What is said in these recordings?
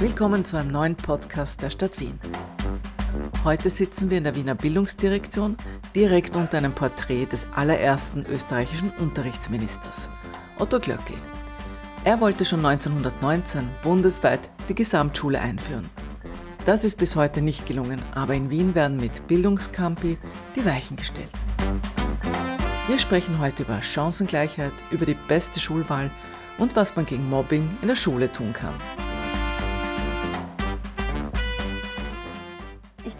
Willkommen zu einem neuen Podcast der Stadt Wien. Heute sitzen wir in der Wiener Bildungsdirektion direkt unter einem Porträt des allerersten österreichischen Unterrichtsministers, Otto Glöckl. Er wollte schon 1919 bundesweit die Gesamtschule einführen. Das ist bis heute nicht gelungen, aber in Wien werden mit Bildungscampi die Weichen gestellt. Wir sprechen heute über Chancengleichheit, über die beste Schulwahl und was man gegen Mobbing in der Schule tun kann.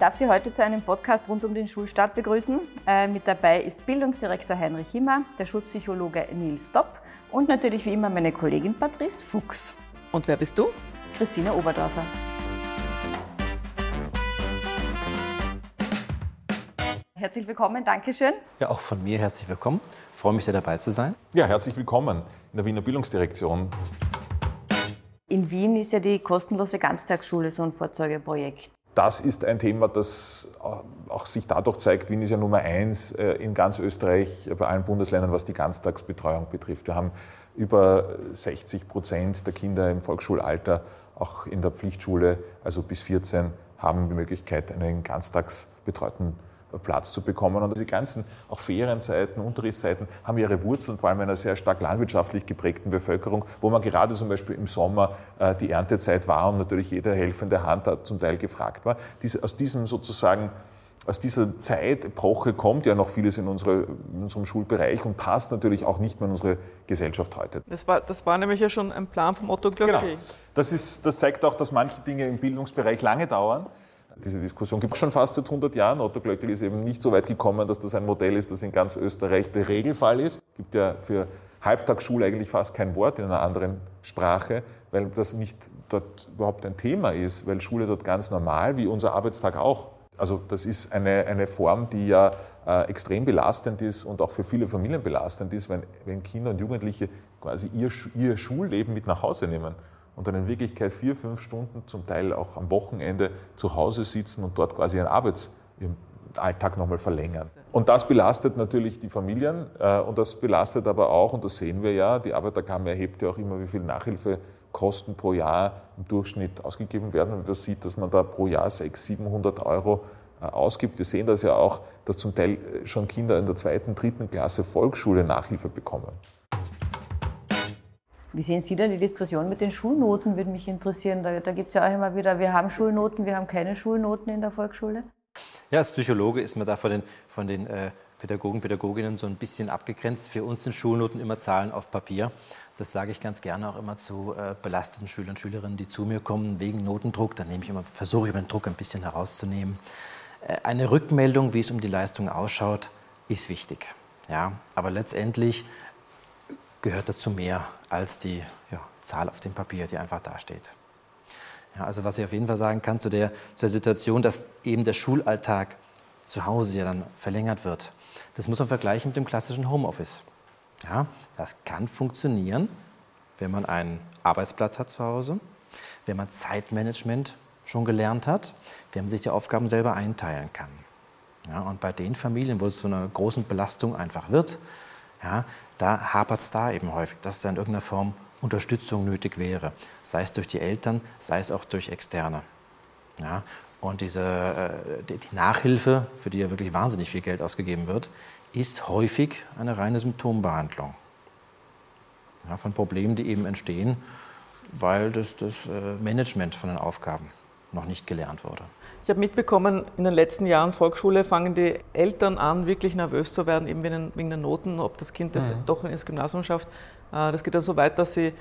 Darf Sie heute zu einem Podcast rund um den Schulstart begrüßen. Äh, mit dabei ist Bildungsdirektor Heinrich Himmer, der Schulpsychologe Nils Dopp und natürlich wie immer meine Kollegin Patrice Fuchs. Und wer bist du? Christina Oberdorfer. Herzlich willkommen, Dankeschön. Ja, auch von mir herzlich willkommen. Ich freue mich sehr dabei zu sein. Ja, herzlich willkommen in der Wiener Bildungsdirektion. In Wien ist ja die kostenlose Ganztagsschule so ein Vorzeigeprojekt. Das ist ein Thema, das auch sich dadurch zeigt, Wien ist ja Nummer eins äh, in ganz Österreich, bei allen Bundesländern, was die Ganztagsbetreuung betrifft. Wir haben über 60 Prozent der Kinder im Volksschulalter, auch in der Pflichtschule, also bis 14, haben die Möglichkeit, einen ganztagsbetreuten Platz zu bekommen. Und diese ganzen auch Ferienzeiten, Unterrichtszeiten haben ihre Wurzeln vor allem in einer sehr stark landwirtschaftlich geprägten Bevölkerung, wo man gerade zum Beispiel im Sommer äh, die Erntezeit war und natürlich jede helfende Hand zum Teil gefragt war. Dies, aus diesem sozusagen aus dieser Zeitepoche kommt ja noch vieles in, unsere, in, unserem Schulbereich und passt natürlich auch nicht mehr in unsere Gesellschaft heute. Das war, das war nämlich ja schon ein Plan vom Otto Glöckl. Genau. Das, ist, das zeigt auch, dass manche Dinge im Bildungsbereich lange dauern. Diese Diskussion gibt es schon fast seit 100 Jahren. Otto Glöckl ist eben nicht so weit gekommen, dass das ein Modell ist, das in ganz Österreich der Regelfall ist. Es gibt ja für Halbtagsschule eigentlich fast kein Wort in einer anderen Sprache, weil das nicht dort überhaupt ein Thema ist, weil Schule dort ganz normal, wie unser Arbeitstag auch. Also das ist eine, eine Form, die ja äh, extrem belastend ist und auch für viele Familien belastend ist, wenn, wenn Kinder und Jugendliche quasi ihr, ihr Schulleben mit nach Hause nehmen und dann in Wirklichkeit vier, fünf Stunden, zum Teil auch am Wochenende zu Hause sitzen und dort quasi ihren Arbeitsalltag nochmal verlängern. Und das belastet natürlich die Familien äh, und das belastet aber auch, und das sehen wir ja, die Arbeiterkammer erhebt ja auch immer, wie viel Nachhilfekosten pro Jahr im Durchschnitt ausgegeben werden. Und man sieht, dass man da pro Jahr 600, 700 Euro äh, ausgibt. Wir sehen das ja auch, dass zum Teil äh, schon Kinder in der zweiten, dritten Klasse Volksschule Nachhilfe bekommen. Wie sehen Sie denn die Diskussion mit den Schulnoten, würde mich interessieren. Da, da gibt es ja auch immer wieder, wir haben Schulnoten, wir haben keine Schulnoten in der Volksschule. Ja, als Psychologe ist man da von den, von den äh, Pädagogen, Pädagoginnen so ein bisschen abgegrenzt. Für uns sind Schulnoten immer Zahlen auf Papier. Das sage ich ganz gerne auch immer zu äh, belasteten Schülern und Schülerinnen, die zu mir kommen wegen Notendruck. Dann nehme ich immer, versuche ich immer den Druck ein bisschen herauszunehmen. Äh, eine Rückmeldung, wie es um die Leistung ausschaut, ist wichtig. Ja, aber letztendlich gehört dazu mehr als die ja, Zahl auf dem Papier, die einfach dasteht. Ja, also was ich auf jeden Fall sagen kann zu der, zu der Situation, dass eben der Schulalltag zu Hause ja dann verlängert wird, das muss man vergleichen mit dem klassischen Homeoffice. Ja, das kann funktionieren, wenn man einen Arbeitsplatz hat zu Hause, wenn man Zeitmanagement schon gelernt hat, wenn man sich die Aufgaben selber einteilen kann. Ja, und bei den Familien, wo es zu einer großen Belastung einfach wird, ja, da hapert es da eben häufig, dass da in irgendeiner Form Unterstützung nötig wäre, sei es durch die Eltern, sei es auch durch Externe. Ja, und diese, äh, die Nachhilfe, für die ja wirklich wahnsinnig viel Geld ausgegeben wird, ist häufig eine reine Symptombehandlung ja, von Problemen, die eben entstehen, weil das, das äh, Management von den Aufgaben noch nicht gelernt wurde. Ich habe mitbekommen, in den letzten Jahren Volksschule fangen die Eltern an, wirklich nervös zu werden, eben wegen den Noten, ob das Kind das mhm. doch ins Gymnasium schafft. Äh, das geht dann so weit, dass sie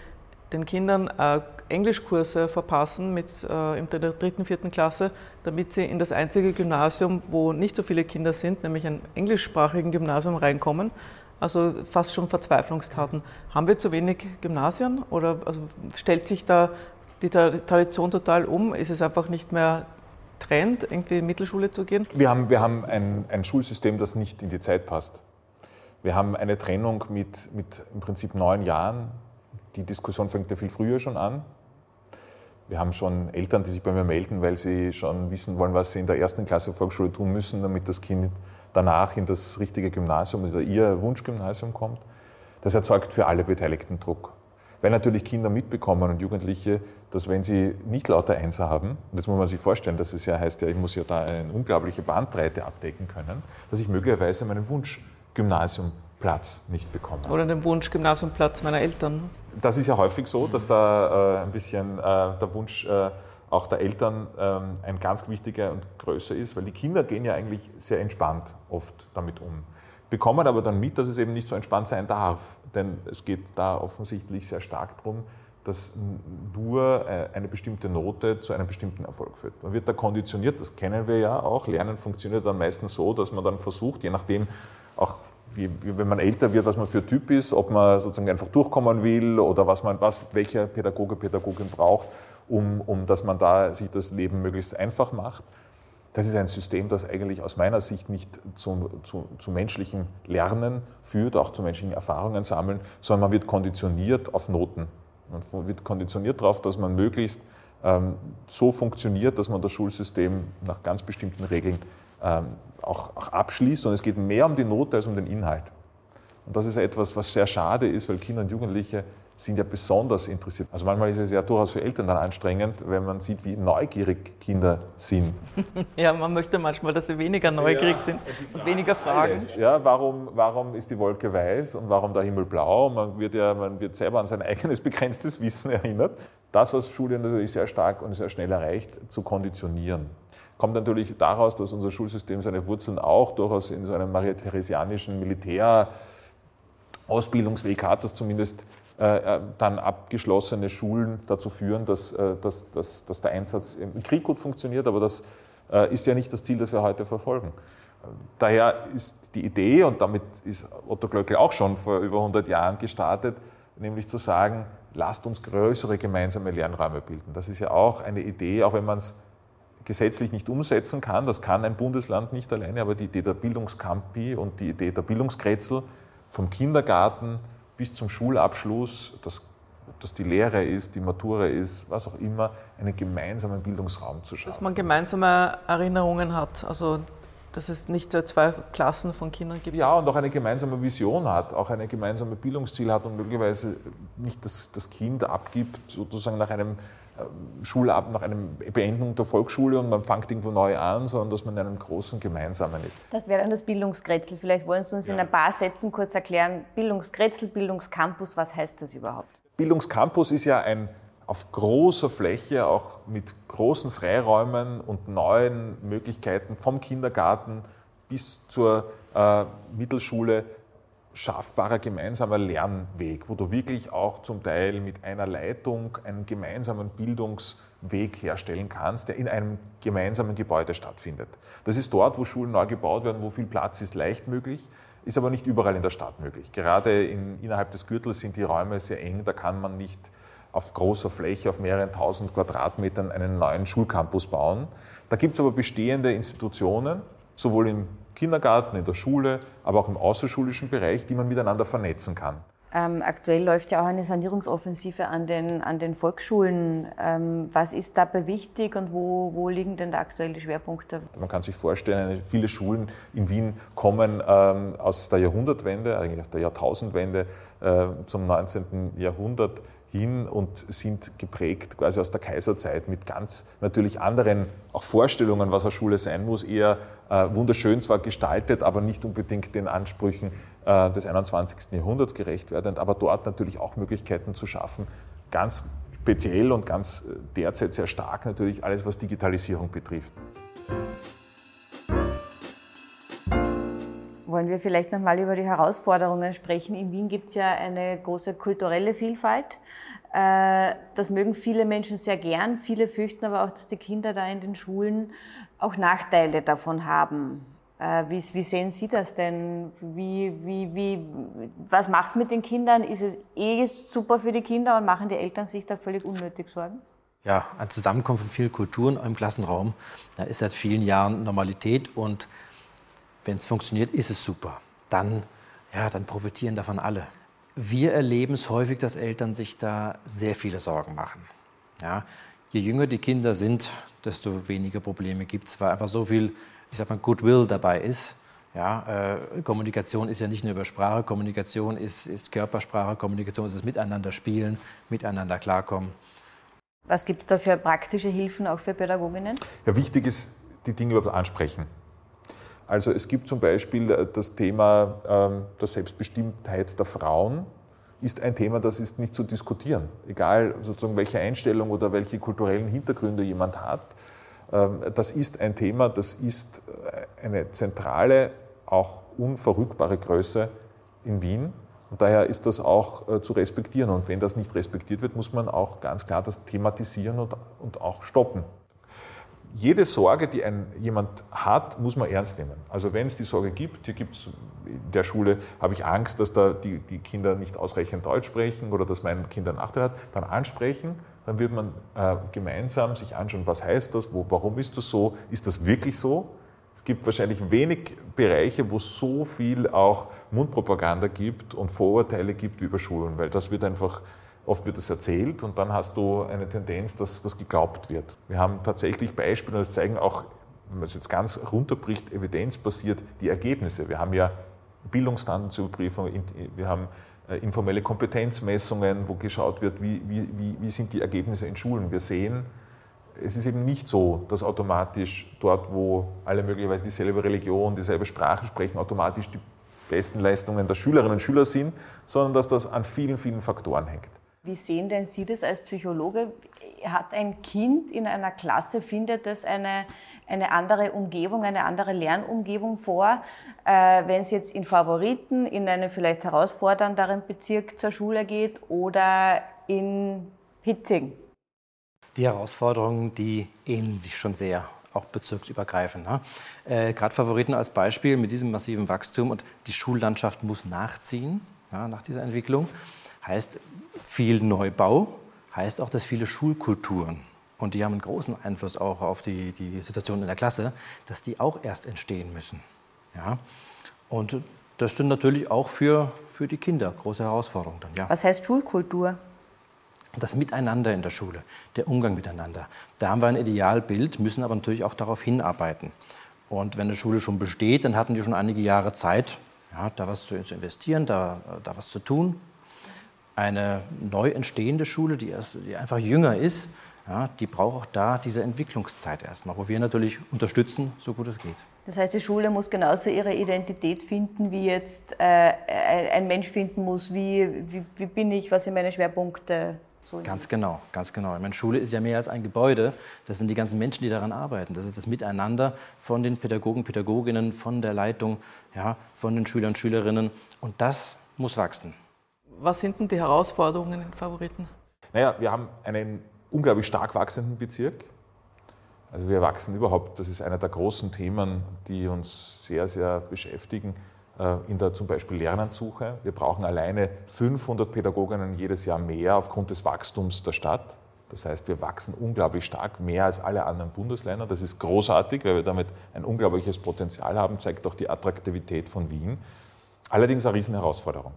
den Kindern äh, Englischkurse verpassen mit, äh, in der dritten, vierten Klasse, damit sie in das einzige Gymnasium, wo nicht so viele Kinder sind, nämlich ein englischsprachigen Gymnasium reinkommen. Also fast schon Verzweiflungstaten. Haben wir zu wenig Gymnasien oder also stellt sich da die Tradition total um? Ist es einfach nicht mehr Trend, irgendwie in Mittelschule zu gehen? Wir haben, wir haben ein, ein Schulsystem, das nicht in die Zeit passt. Wir haben eine Trennung mit, mit im Prinzip neun Jahren. Die Diskussion fängt ja viel früher schon an. Wir haben schon Eltern, die sich bei mir melden, weil sie schon wissen wollen, was sie in der ersten Klasse Volksschule tun müssen, damit das Kind danach in das richtige Gymnasium oder ihr Wunschgymnasium kommt. Das erzeugt für alle Beteiligten Druck. Weil natürlich Kinder mitbekommen und Jugendliche, dass wenn sie nicht lauter Einser haben, und jetzt muss man sich vorstellen, dass es ja heißt, ja, ich muss ja da eine unglaubliche Bandbreite abdecken können, dass ich möglicherweise meinen Wunsch-Gymnasiumplatz nicht bekomme. Oder den Wunsch-Gymnasiumplatz meiner Eltern. Das ist ja häufig so, dass da äh, ein bisschen äh, der Wunsch äh, auch der Eltern ähm, ein ganz wichtiger und größer ist, weil die Kinder gehen ja eigentlich sehr entspannt oft damit um bekommen aber dann mit, dass es eben nicht so entspannt sein darf. Denn es geht da offensichtlich sehr stark darum, dass nur äh, eine bestimmte Note zu einem bestimmten Erfolg führt. Man wird da konditioniert, das kennen wir ja auch. Lernen funktioniert dann meistens so, dass man dann versucht, je nachdem, auch wenn man älter wird, was man für Typ ist, ob man sozusagen einfach durchkommen will oder was man, was, welcher Pädagoge, Pädagogin braucht, um, um dass man da sich das Leben möglichst einfach macht. Das ist ein System, das eigentlich aus meiner Sicht nicht zu, zu, zu, menschlichem Lernen führt, auch zu menschlichen Erfahrungen sammeln, sondern man wird konditioniert auf Noten. Man wird konditioniert darauf, dass man möglichst ähm, so funktioniert, dass man das Schulsystem nach ganz bestimmten Regeln ähm, auch, auch abschließt. Und es geht mehr um die Note als um den Inhalt. Und das ist etwas, was sehr schade ist, weil Kinder und Jugendliche sind ja besonders interessiert. Also manchmal ist es ja durchaus für Eltern dann anstrengend, wenn man sieht, wie neugierig Kinder sind. Ja, man möchte manchmal, dass sie weniger neugierig ja, sind und weniger fragen. Alles, ja, warum, warum ist die Wolke weiß und warum der Himmel blau? Man wird ja man wird selber an sein eigenes begrenztes Wissen erinnert. Das, was Schule natürlich sehr stark und sehr schnell erreicht, zu konditionieren. Kommt natürlich daraus, dass unser Schulsystem seine Wurzeln auch durchaus in so einem maria-theresianischen Militärausbildungsweg hat, das zumindest dann abgeschlossene Schulen dazu führen, dass, äh, dass, dass, dass der Einsatz im Krieg gut funktioniert, aber das ist ja nicht das Ziel, das wir heute verfolgen. Daher ist die Idee, und damit ist Otto Glöckl auch schon vor über 100 Jahren gestartet, nämlich zu sagen, lasst uns größere gemeinsame Lernräume bilden. Das ist ja auch eine Idee, auch wenn man es gesetzlich nicht umsetzen kann, das kann ein Bundesland nicht alleine, aber die Idee der Bildungskampi und die Idee der Bildungskretzel vom Kindergarten bis zum Schulabschluss, das, ob das die Lehre ist, die Matura ist, was auch immer, einen gemeinsamen Bildungsraum zu schaffen. Dass man gemeinsame Erinnerungen hat, also dass es nicht zwei Klassen von Kindern gibt. Ja, und auch eine gemeinsame Vision hat, auch eine gemeinsame Bildungsziel hat und möglicherweise nicht das, das Kind abgibt, sozusagen nach einem äh, Schulab nach einer Beendung der Volksschule und man fängt irgendwo neu an, sondern dass man in einem großen Gemeinsamen ist. Das wäre dann das Bildungskretzel. Vielleicht wollen Sie uns ja. in ein paar Sätzen kurz erklären, Bildungskretzel, Bildungscampus, was heißt das überhaupt? Bildungscampus ist ja ein auf großer Fläche, auch mit großen Freiräumen und neuen Möglichkeiten vom Kindergarten bis zur äh, Mittelschule schaffbarer gemeinsamer Lernweg, wo du wirklich auch zum Teil mit einer Leitung einen gemeinsamen Bildungsweg herstellen kannst, der in einem gemeinsamen Gebäude stattfindet. Das ist dort, wo Schulen neu gebaut werden, wo viel Platz ist, leicht möglich, ist aber nicht überall in der Stadt möglich. Gerade in, innerhalb des Gürtels sind die Räume sehr eng, da kann man nicht auf großer Fläche, auf mehreren tausend Quadratmetern einen neuen Schulcampus bauen. Da gibt es aber bestehende Institutionen, sowohl im Kindergarten, in der Schule, aber auch im außerschulischen Bereich, die man miteinander vernetzen kann. Ähm, aktuell läuft ja auch eine Sanierungsoffensive an den, an den Volksschulen. Ähm, was ist dabei wichtig und wo, wo liegen denn da aktuell die Schwerpunkte? Man kann sich vorstellen, viele Schulen in Wien kommen ähm, aus der Jahrhundertwende, eigentlich aus der Jahrtausendwende äh, zum 19. Jahrhundert hin und sind geprägt quasi aus der Kaiserzeit mit ganz natürlich anderen auch Vorstellungen, was eine Schule sein muss, eher äh, wunderschön zwar gestaltet, aber nicht unbedingt den Ansprüchen des 21. Jahrhunderts gerecht werdend, aber dort natürlich auch Möglichkeiten zu schaffen, ganz speziell und ganz äh, derzeit sehr stark natürlich alles, was Digitalisierung betrifft. Wollen wir vielleicht nochmal über die Herausforderungen sprechen? In Wien gibt es ja eine große kulturelle Vielfalt. Äh, das mögen viele Menschen sehr gern. Viele fürchten aber auch, dass die Kinder da in den Schulen auch Nachteile davon haben. Äh, wie, wie, sehen Sie das denn? Wie, wie, wie, was macht mit den Kindern? Ist es eh super für die Kinder und machen die Eltern sich da völlig unnötig Sorgen? Ja, ein Zusammenkommen von vielen Kulturen im Klassenraum, da ist seit vielen Jahren Normalität und wenn es funktioniert, ist es super. Dann, ja, dann profitieren davon alle. Wir erleben es häufig, dass Eltern sich da sehr viele Sorgen machen. Ja, je jünger die Kinder sind, desto weniger Probleme gibt es, weil einfach so viel, ich sag mal, Goodwill dabei ist, Ja, äh, Kommunikation ist ja nicht nur über Sprache, Kommunikation ist, ist Körpersprache, Kommunikation ist das Miteinander spielen, miteinander klarkommen. Was gibt es da für praktische Hilfen auch für Pädagoginnen? Ja, wichtig ist, die Dinge überhaupt ansprechen. Also es gibt zum Beispiel äh, das Thema ähm, der Selbstbestimmtheit der Frauen, ist ein Thema, das ist nicht zu diskutieren. Egal sozusagen welche Einstellung oder welche kulturellen Hintergründe jemand hat. Ähm, das ist ein Thema, das ist äh, eine zentrale, auch unverrückbare Größe in Wien. Und daher ist das auch äh, zu respektieren. Und wenn das nicht respektiert wird, muss man auch ganz klar das thematisieren und, auch stoppen. Jede Sorge, die ein, jemand hat, muss man ernst nehmen. Also wenn es die Sorge gibt, hier gibt es in der Schule, habe ich Angst, dass da die, die Kinder nicht ausreichend Deutsch sprechen oder dass mein Kind einen Nachteil hat, dann ansprechen, dann wird man äh, gemeinsam sich anschauen, was heißt das, wo, warum ist das so, ist das wirklich so? Es gibt wahrscheinlich wenig Bereiche, wo es so viel auch Mundpropaganda gibt und Vorurteile gibt wie über Schulen, weil das wird einfach, oft wird das erzählt und dann hast du eine Tendenz, dass das geglaubt wird. Wir haben tatsächlich Beispiele, das zeigen auch, wenn man es jetzt ganz runterbricht, evidenzbasiert die Ergebnisse. Wir haben ja Bildungsstandardsüberprüfung, wir haben informelle Kompetenzmessungen, wo geschaut wird, wie, wie, wie, sind die Ergebnisse in Schulen. Wir sehen, es ist eben nicht so, dass automatisch dort, wo alle möglicherweise dieselbe Religion, dieselbe Sprache sprechen, automatisch die besten Leistungen der Schülerinnen und Schüler sind, sondern dass das an vielen, vielen Faktoren hängt. Wie sehen denn Sie das als Psychologe? Hat ein Kind in einer Klasse, findet es eine, eine andere Umgebung, eine andere Lernumgebung vor, äh, wenn es jetzt in Favoriten, in einem vielleicht herausfordernderen Bezirk zur Schule geht oder in Hitzing? Die Herausforderungen, die ähneln sich schon sehr auch bezirksübergreifend. Ne? Äh, Gerade Favoriten als Beispiel mit diesem massiven Wachstum und die Schullandschaft muss nachziehen ja, nach dieser Entwicklung. Heißt viel Neubau, heißt auch, dass viele Schulkulturen, und die haben einen großen Einfluss auch auf die, die Situation in der Klasse, dass die auch erst entstehen müssen. Ja? Und das sind natürlich auch für, für die Kinder große Herausforderungen. Dann, ja. Was heißt Schulkultur? das Miteinander in der Schule, der Umgang miteinander. Da haben wir ein Idealbild, müssen aber natürlich auch darauf hinarbeiten. Und wenn eine Schule schon besteht, dann hatten die schon einige Jahre Zeit, ja, da was zu investieren, da, da was zu tun. Eine neu entstehende Schule, die, erst, die einfach jünger ist, ja, die braucht auch da diese Entwicklungszeit erstmal, wo wir natürlich unterstützen, so gut es geht. Das heißt, die Schule muss genauso ihre Identität finden, wie jetzt äh, ein Mensch finden muss, wie, wie, wie bin ich, was sind meine Schwerpunkte, so ganz genau, ganz genau. Ich meine, Schule ist ja mehr als ein Gebäude. Das sind die ganzen Menschen, die daran arbeiten. Das ist das Miteinander von den Pädagogen, Pädagoginnen, von der Leitung, ja, von den Schülern, Schülerinnen. Und das muss wachsen. Was sind denn die Herausforderungen in Favoriten? Naja, wir haben einen unglaublich stark wachsenden Bezirk. Also wir wachsen überhaupt, das ist einer der großen Themen, die uns sehr, sehr beschäftigen. Äh, in der zum Beispiel Lernansuche. Wir brauchen alleine 500 Pädagoginnen jedes Jahr mehr aufgrund des Wachstums der Stadt. Das heißt, wir wachsen unglaublich stark, mehr als alle anderen Bundesländer. Das ist großartig, weil wir damit ein unglaubliches Potenzial haben, zeigt auch die Attraktivität von Wien. Allerdings eine Riesenherausforderung.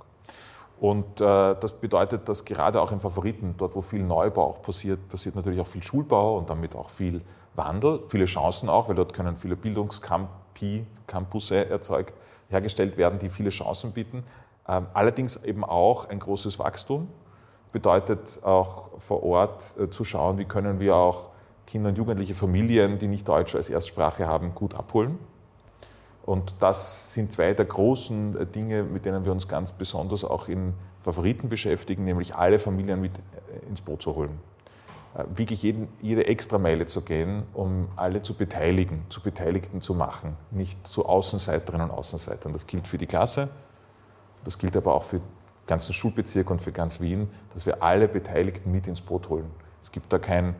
Und äh, das bedeutet, dass gerade auch in Favoriten, dort wo viel Neubau auch passiert, passiert natürlich auch viel Schulbau und damit auch viel Wandel, viele Chancen auch, weil dort können viele Bildungscampi, Campusse erzeugt hergestellt werden, die viele Chancen bieten. Ähm, allerdings eben auch ein großes Wachstum. Bedeutet auch vor Ort äh, zu schauen, wie können wir auch Kinder und jugendliche Familien, die nicht Deutsch als Erstsprache haben, gut abholen. Und das sind zwei der großen äh, Dinge, mit denen wir uns ganz besonders auch in Favoriten beschäftigen, nämlich alle Familien mit äh, ins Boot zu holen. Äh, wirklich jeden, jede Extrameile zu gehen, um alle zu beteiligen, zu Beteiligten zu machen, nicht zu Außenseiterinnen und Außenseitern. Das gilt für die Klasse, das gilt aber auch für den ganzen Schulbezirk und für ganz Wien, dass wir alle Beteiligten mit ins Boot holen. Es gibt da kein,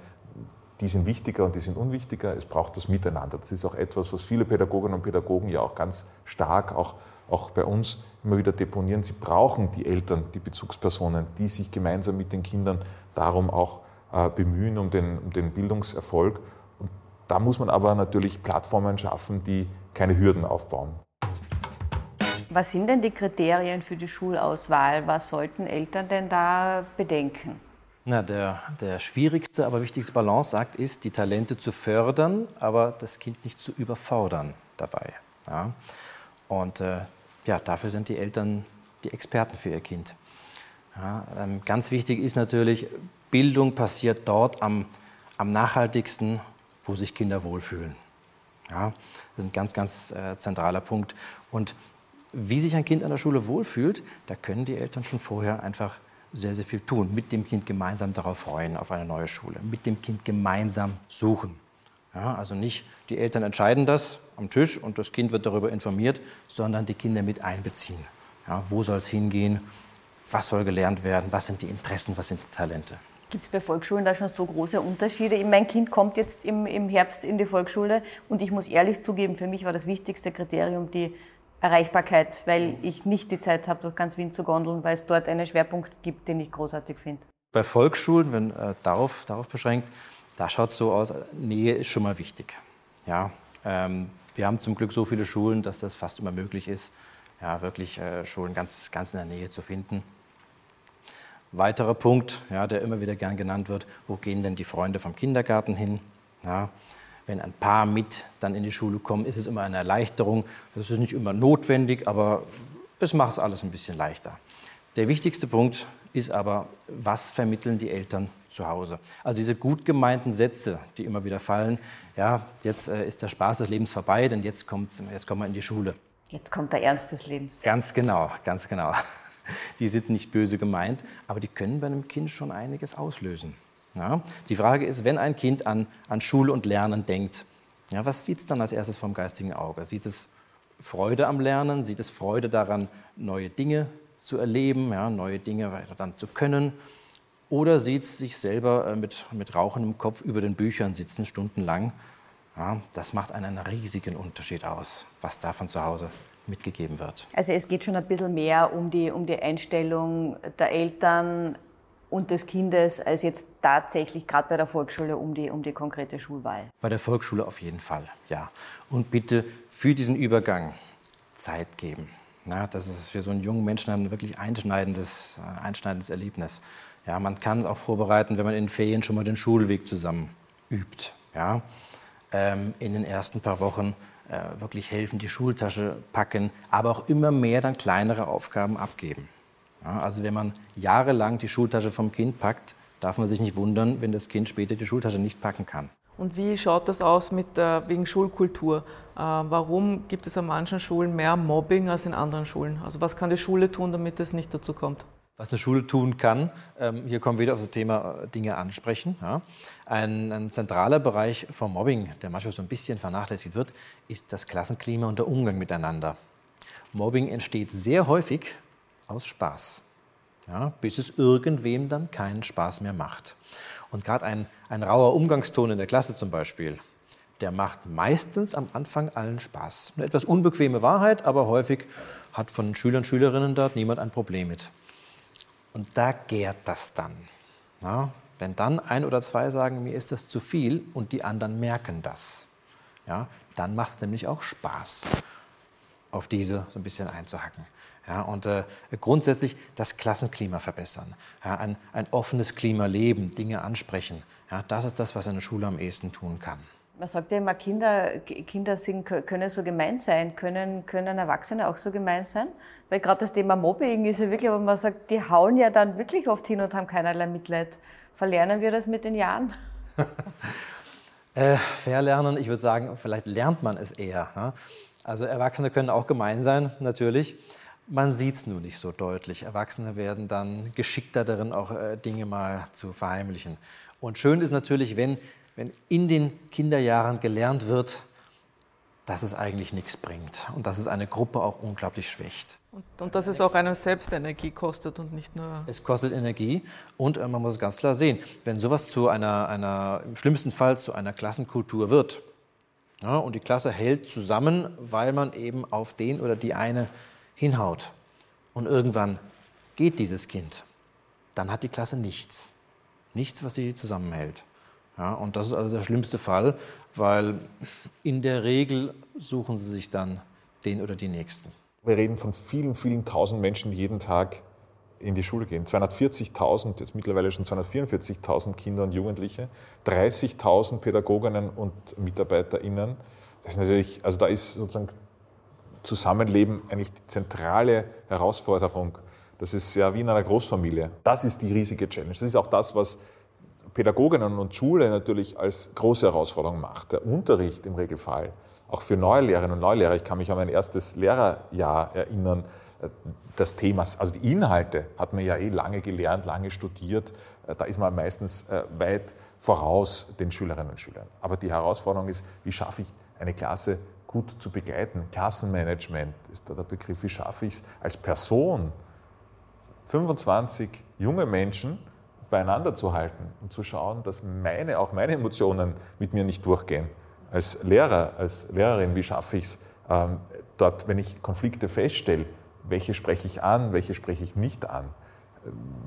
die sind wichtiger und die sind unwichtiger, es braucht das Miteinander. Das ist auch etwas, was viele Pädagoginnen und Pädagogen ja auch ganz stark auch, auch bei uns immer wieder deponieren. Sie brauchen die Eltern, die Bezugspersonen, die sich gemeinsam mit den Kindern darum auch äh, bemühen um den, um den Bildungserfolg. Und da muss man aber natürlich Plattformen schaffen, die keine Hürden aufbauen. Was sind denn die Kriterien für die Schulauswahl? Was sollten Eltern denn da bedenken? Na, der, der schwierigste, aber wichtigste Balanceakt ist, die Talente zu fördern, aber das Kind nicht zu überfordern dabei. Ja. Und äh, ja, dafür sind die Eltern die Experten für ihr Kind. Ja, ähm, ganz wichtig ist natürlich, Bildung passiert dort am, am nachhaltigsten, wo sich Kinder wohlfühlen. Ja, das ist ein ganz, ganz äh, zentraler Punkt. Und wie sich ein Kind an der Schule wohlfühlt, da können die Eltern schon vorher einfach sehr, sehr viel tun. Mit dem Kind gemeinsam darauf freuen, auf eine neue Schule. Mit dem Kind gemeinsam suchen. Ja, also nicht die Eltern entscheiden das am Tisch und das Kind wird darüber informiert, sondern die Kinder mit einbeziehen. Ja, wo soll es hingehen? Was soll gelernt werden? Was sind die Interessen? Was sind die Talente? Gibt es bei Volksschulen da schon so große Unterschiede? Mein Kind kommt jetzt im, im Herbst in die Volksschule und ich muss ehrlich zugeben, für mich war das wichtigste Kriterium die Erreichbarkeit, weil ich nicht die Zeit habe, durch ganz Wien zu gondeln, weil es dort einen Schwerpunkt gibt, den ich großartig finde. Bei Volksschulen, wenn äh, darauf, darauf beschränkt, da schaut es so aus, Nähe ist schon mal wichtig. Ja, ähm, wir haben zum Glück so viele Schulen, dass das fast immer möglich ist, ja, wirklich äh, Schulen ganz, ganz in der Nähe zu finden. Weiterer Punkt, ja, der immer wieder gern genannt wird, wo gehen denn die Freunde vom Kindergarten hin? Ja, wenn ein Paar mit dann in die Schule kommen, ist es immer eine Erleichterung. Das ist nicht immer notwendig, aber es macht es alles ein bisschen leichter. Der wichtigste Punkt ist aber, was vermitteln die Eltern zu Hause? Also diese gut gemeinten Sätze, die immer wieder fallen, ja, jetzt äh, ist der Spaß des Lebens vorbei, denn jetzt kommt, jetzt kommen wir in die Schule. Jetzt kommt der Ernst des Lebens. Ganz genau, ganz genau. Die sind nicht böse gemeint, aber die können bei einem Kind schon einiges auslösen. Ja? Die Frage ist, wenn ein Kind an, an Schule und Lernen denkt, ja, was sieht es dann als erstes vom geistigen Auge? Sieht es Freude am Lernen? Sieht es Freude daran, neue Dinge zu erleben, ja, neue Dinge dann zu können? Oder sieht es sich selber äh, mit, mit rauchendem Kopf über den Büchern sitzen, stundenlang? Ja, das macht einen riesigen Unterschied aus, was da von zu Hause mitgegeben wird. Also es geht schon ein bisschen mehr um die, um die Einstellung der Eltern, und des Kindes als jetzt tatsächlich gerade bei der Volksschule um die, um die konkrete Schulwahl? Bei der Volksschule auf jeden Fall, ja. Und bitte für diesen Übergang Zeit geben. Ja, das ist für so einen jungen Menschen ein wirklich einschneidendes, äh, einschneidendes Erlebnis. Ja, man kann es auch vorbereiten, wenn man in den Ferien schon mal den Schulweg zusammen übt. Ja. Ähm, in den ersten paar Wochen äh, wirklich helfen, die Schultasche packen, aber auch immer mehr dann kleinere Aufgaben abgeben. Ja, also wenn man jahrelang die Schultasche vom Kind packt, darf man sich nicht wundern, wenn das Kind später die Schultasche nicht packen kann. Und wie schaut das aus mit äh, wegen Schulkultur? Äh, warum gibt es an manchen Schulen mehr Mobbing als in anderen Schulen? Also was kann die Schule tun, damit es nicht dazu kommt? Was eine Schule tun kann, ähm, hier kommen wir wieder auf das Thema äh, Dinge ansprechen. Ja. Ein, ein, zentraler Bereich vom Mobbing, der manchmal so ein bisschen vernachlässigt wird, ist das Klassenklima und der Umgang miteinander. Mobbing entsteht sehr häufig aus Spaß, ja, bis es irgendwem dann keinen Spaß mehr macht. Und gerade ein, ein rauer Umgangston in der Klasse zum Beispiel, der macht meistens am Anfang allen Spaß. Eine etwas unbequeme Wahrheit, aber häufig hat von Schülern und Schülerinnen dort niemand ein Problem mit. Und da gärt das dann. Ja, wenn dann ein oder zwei sagen, mir ist das zu viel und die anderen merken das, ja, dann macht es nämlich auch Spaß, auf diese so ein bisschen einzuhacken. Ja, und äh, grundsätzlich das Klassenklima verbessern, ja, ein, ein offenes Klima leben, Dinge ansprechen. Ja, das ist das, was eine Schule am ehesten tun kann. Man sagt ja immer, Kinder, Kinder sind, können so gemein sein. Können, können Erwachsene auch so gemein sein? Weil gerade das Thema Mobbing ist ja wirklich, wo man sagt, die hauen ja dann wirklich oft hin und haben keinerlei Mitleid. Verlernen wir das mit den Jahren? äh, verlernen, ich würde sagen, vielleicht lernt man es eher. Also Erwachsene können auch gemein sein, natürlich. Man sieht es nur nicht so deutlich. Erwachsene werden dann geschickter darin, auch äh, Dinge mal zu verheimlichen. Und schön ist natürlich, wenn, wenn in den Kinderjahren gelernt wird, dass es eigentlich nichts bringt und dass es eine Gruppe auch unglaublich schwächt. Und, und dass es auch einem selbst Energie kostet und nicht nur. Es kostet Energie und äh, man muss es ganz klar sehen, wenn sowas zu einer, einer im schlimmsten Fall zu einer Klassenkultur wird ja, und die Klasse hält zusammen, weil man eben auf den oder die eine hinhaut und irgendwann geht dieses Kind, dann hat die Klasse nichts. Nichts, was sie zusammenhält. Ja, und das ist also der schlimmste Fall, weil in der Regel suchen sie sich dann den oder die Nächsten. Wir reden von vielen, vielen tausend Menschen, die jeden Tag in die Schule gehen. 240.000, jetzt mittlerweile schon 244.000 Kinder und Jugendliche, 30.000 Pädagoginnen und MitarbeiterInnen. Das ist natürlich, also da ist sozusagen Zusammenleben eigentlich die zentrale Herausforderung. Das ist ja wie in einer Großfamilie. Das ist die riesige Challenge. Das ist auch das, was Pädagoginnen und Schule natürlich als große Herausforderung macht. Der Unterricht im Regelfall, auch für neue Lehrerinnen und Neulehrer. Ich kann mich an mein erstes Lehrerjahr erinnern. Das Thema, also die Inhalte hat man ja eh lange gelernt, lange studiert. Da ist man meistens äh, weit voraus den Schülerinnen und Schülern. Aber die Herausforderung ist, wie schaffe ich eine Klasse gut zu begleiten? Klassenmanagement ist da der Begriff. Wie schaffe ich es als Person, 25 junge Menschen beieinander zu halten und zu schauen, dass meine, auch meine Emotionen mit mir nicht durchgehen. Als Lehrer, als Lehrerin, wie schaffe ich es, ähm, dort, wenn ich Konflikte feststelle, welche spreche ich an, welche spreche ich nicht an?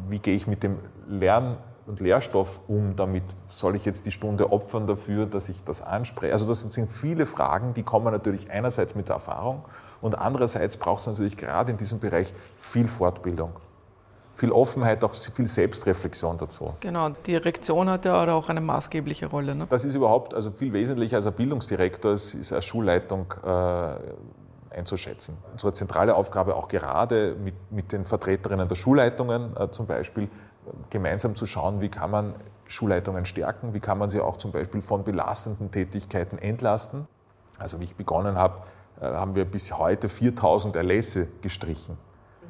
Wie gehe ich mit dem Lern- und Lehrstoff um? Damit soll ich jetzt die Stunde opfern dafür, dass ich das anspreche? Also das sind viele Fragen, die kommen natürlich einerseits mit der Erfahrung und andererseits braucht es natürlich gerade in diesem Bereich viel Fortbildung viel Offenheit, auch viel Selbstreflexion dazu. Genau, die Direktion hat ja auch eine maßgebliche Rolle. Ne? Das ist überhaupt also viel wesentlicher als ein Bildungsdirektor, es ist eine Schulleitung äh, einzuschätzen. Unsere zentrale Aufgabe auch gerade mit, mit den Vertreterinnen der Schulleitungen äh, zum Beispiel, gemeinsam zu schauen, wie kann man Schulleitungen stärken, wie kann man sie auch zum Beispiel von belastenden Tätigkeiten entlasten. Also wie ich begonnen habe, äh, haben wir bis heute 4000 Erlässe gestrichen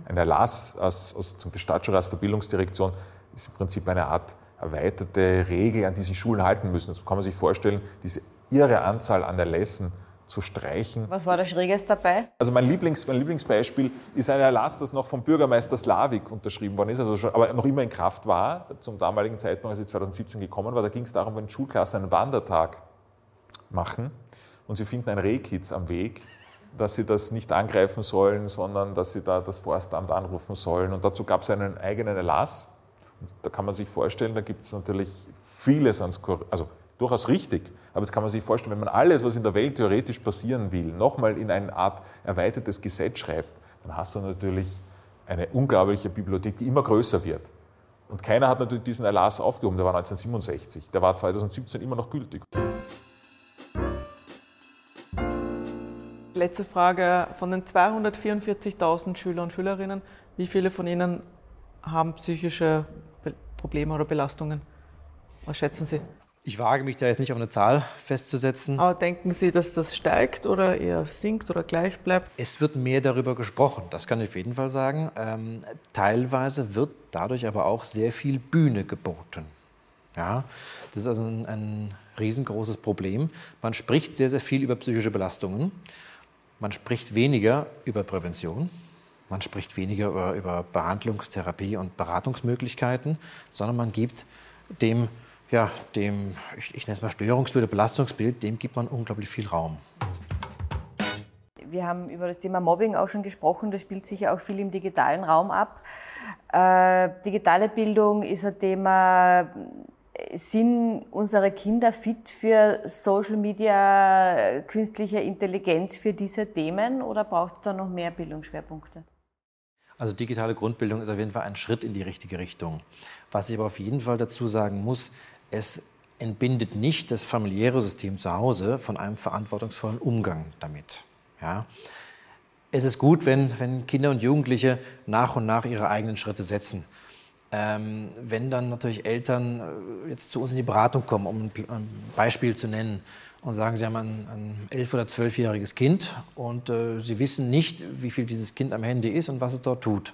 ein Erlass aus, aus des Staatsschulrats der Bildungsdirektion ist im Prinzip eine Art erweiterte Regel, an die sich Schulen halten müssen. So kann man sich vorstellen, diese irre Anzahl an Erlässen zu streichen. Was war das Schräges dabei? Also mein, Lieblings, mein Lieblingsbeispiel ist ein Erlass, das noch vom Bürgermeister Slavik unterschrieben worden ist, also schon, aber noch immer in Kraft war, zum damaligen Zeitpunkt, als sie 2017 gekommen war. Da ging es darum, wenn Schulklassen einen Wandertag machen und sie finden ein Rehkitz am Weg, dass sie das nicht angreifen sollen, sondern dass sie da das Forstamt anrufen sollen. Und dazu gab es einen eigenen Erlass. Und da kann man sich vorstellen, da gibt es natürlich vieles ans also durchaus richtig. Aber jetzt kann man sich vorstellen, wenn man alles, was in der Welt theoretisch passieren will, nochmal in eine Art erweitertes Gesetz schreibt, dann hast du natürlich eine unglaubliche Bibliothek, die immer größer wird. Und keiner hat natürlich diesen Erlass aufgehoben, der war 1967. Der war 2017 immer noch gültig. Letzte Frage. Von den 244.000 Schüler und Schülerinnen, wie viele von ihnen haben psychische Probleme oder Belastungen? Was schätzen Sie? Ich wage mich da jetzt nicht auf eine Zahl festzusetzen. Aber denken Sie, dass das steigt oder eher sinkt oder gleich bleibt? Es wird mehr darüber gesprochen, das kann ich auf jeden Fall sagen. Ähm, teilweise wird dadurch aber auch sehr viel Bühne geboten. Ja, das ist also ein, ein riesengroßes Problem. Man spricht sehr, sehr viel über psychische Belastungen. Man spricht weniger über Prävention, man spricht weniger über, über Behandlungstherapie und Beratungsmöglichkeiten, sondern man gibt dem, ja, dem ich, ich nenne es mal Störungsbild oder Belastungsbild, dem gibt man unglaublich viel Raum. Wir haben über das Thema Mobbing auch schon gesprochen, das spielt sich ja auch viel im digitalen Raum ab. Äh, digitale Bildung ist ein Thema, sind unsere Kinder fit für Social Media, künstliche Intelligenz, für diese Themen oder braucht es da noch mehr Bildungsschwerpunkte? Also digitale Grundbildung ist auf jeden Fall ein Schritt in die richtige Richtung. Was ich aber auf jeden Fall dazu sagen muss, es entbindet nicht das familiäre System zu Hause von einem verantwortungsvollen Umgang damit. Ja? Es ist gut, wenn, wenn Kinder und Jugendliche nach und nach ihre eigenen Schritte setzen. Ähm, wenn dann natürlich Eltern äh, jetzt zu uns in die Beratung kommen, um ein Beispiel zu nennen, und sagen, sie haben ein, ein elf- oder zwölfjähriges Kind und äh, sie wissen nicht, wie viel dieses Kind am Handy ist und was es dort tut.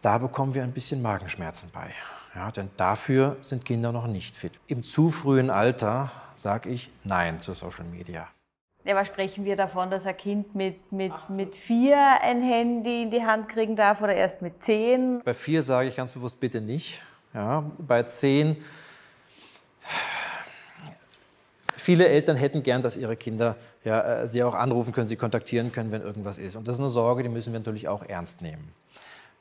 Da bekommen wir ein bisschen Magenschmerzen bei. Ja, denn dafür sind Kinder noch nicht fit. Im zu frühen Alter sage ich Nein zu Social Media. Ja, aber sprechen wir davon, dass ein Kind mit, mit, mit vier ein Handy in die Hand kriegen darf oder erst mit zehn? Bei vier sage ich ganz bewusst bitte nicht. Ja, bei zehn, viele Eltern hätten gern, dass ihre Kinder ja, äh, sie auch anrufen können, sie kontaktieren können, wenn irgendwas ist. Und das ist eine Sorge, die müssen wir natürlich auch ernst nehmen.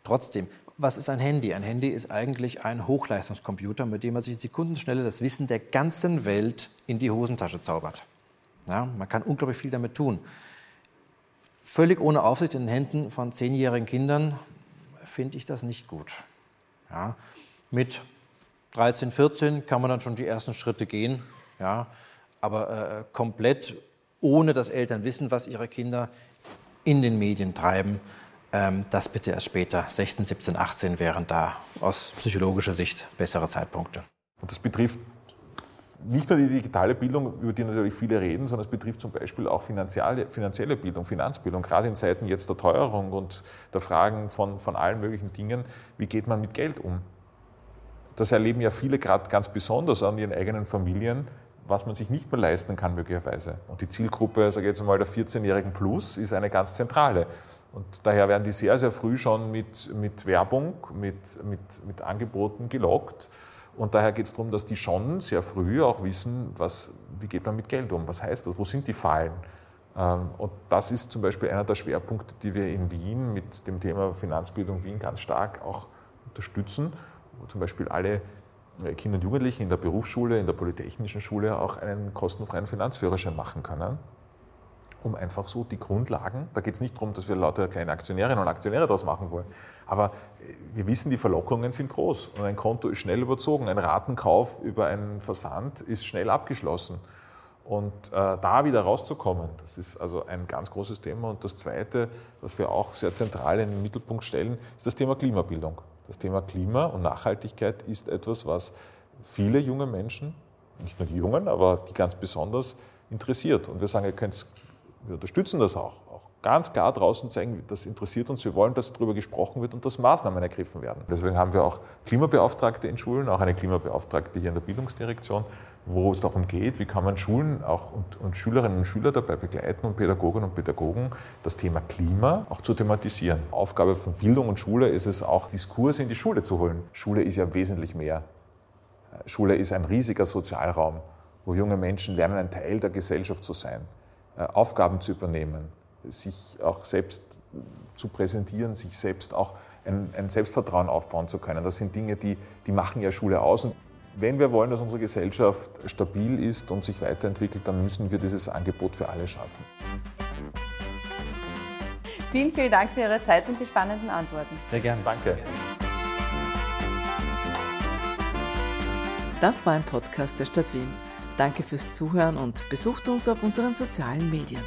Trotzdem, was ist ein Handy? Ein Handy ist eigentlich ein Hochleistungskomputer, mit dem man sich in Sekundenschnelle das Wissen der ganzen Welt in die Hosentasche zaubert. Ja, man kann unglaublich viel damit tun. Völlig ohne Aufsicht in den Händen von zehnjährigen Kindern finde ich das nicht gut. Ja, mit 13, 14 kann man dann schon die ersten Schritte gehen, ja, aber äh, komplett ohne dass Eltern wissen, was ihre Kinder in den Medien treiben, das bitte erst später, 16, 17, 18 wären da aus psychologischer Sicht bessere Zeitpunkte. Und das betrifft nicht nur die digitale Bildung, über die natürlich viele reden, sondern es betrifft zum Beispiel auch finanzielle, finanzielle Bildung, Finanzbildung, gerade in Zeiten jetzt der Teuerung und der Fragen von, von allen möglichen Dingen. Wie geht man mit Geld um? Das erleben ja viele gerade ganz besonders an ihren eigenen Familien, was man sich nicht mehr leisten kann möglicherweise. Und die Zielgruppe, sage ich jetzt mal, der 14-jährigen Plus ist eine ganz zentrale. Und daher werden die sehr, sehr früh schon mit, mit Werbung, mit, mit, mit Angeboten gelockt. Und daher geht es darum, dass die schon sehr früh auch wissen, was, wie geht man mit Geld um, was heißt das, wo sind die Fallen. Ähm, und das ist zum Beispiel einer der Schwerpunkte, die wir in Wien mit dem Thema Finanzbildung Wien ganz stark auch unterstützen, wo zum Beispiel alle äh, Kinder und Jugendlichen in der Berufsschule, in der Polytechnischen Schule auch einen kostenfreien Finanzführerschein machen können um einfach so die Grundlagen, da geht es nicht darum, dass wir lauter kleine Aktionärinnen und Aktionäre daraus machen wollen, aber äh, wir wissen, die Verlockungen sind groß und ein Konto ist schnell überzogen, ein Ratenkauf über einen Versand ist schnell abgeschlossen. Und äh, da wieder rauszukommen, das ist also ein ganz großes Thema. Und das Zweite, was wir auch sehr zentral in den Mittelpunkt stellen, ist das Thema Klimabildung. Das Thema Klima und Nachhaltigkeit ist etwas, was viele junge Menschen, nicht nur die Jungen, aber die ganz besonders interessiert. Und wir sagen, ihr könnt wir unterstützen das auch, auch ganz klar draußen zeigen, das interessiert uns, wir wollen, dass darüber gesprochen wird und dass Maßnahmen ergriffen werden. Deswegen haben wir auch Klimabeauftragte in Schulen, auch eine Klimabeauftragte hier in der Bildungsdirektion, wo es darum geht, wie kann man Schulen auch und, und, Schülerinnen und Schüler dabei begleiten und Pädagoginnen und Pädagogen das Thema Klima auch zu thematisieren. Aufgabe von Bildung und Schule ist es auch, Diskurse in die Schule zu holen. Schule ist ja wesentlich mehr. Schule ist ein riesiger Sozialraum, wo junge Menschen lernen, ein Teil der Gesellschaft zu sein. Äh, Aufgaben zu übernehmen, sich auch selbst zu präsentieren, sich selbst auch ein, ein, Selbstvertrauen aufbauen zu können. Das sind Dinge, die, die machen ja Schule aus. Und wenn wir wollen, dass unsere Gesellschaft stabil ist und sich weiterentwickelt, dann müssen wir dieses Angebot für alle schaffen. Vielen, vielen Dank für Ihre Zeit und die spannenden Antworten. Sehr gerne. Danke. Das war ein Podcast der Stadt Wien. Danke fürs Zuhören und besucht uns auf unseren sozialen Medien.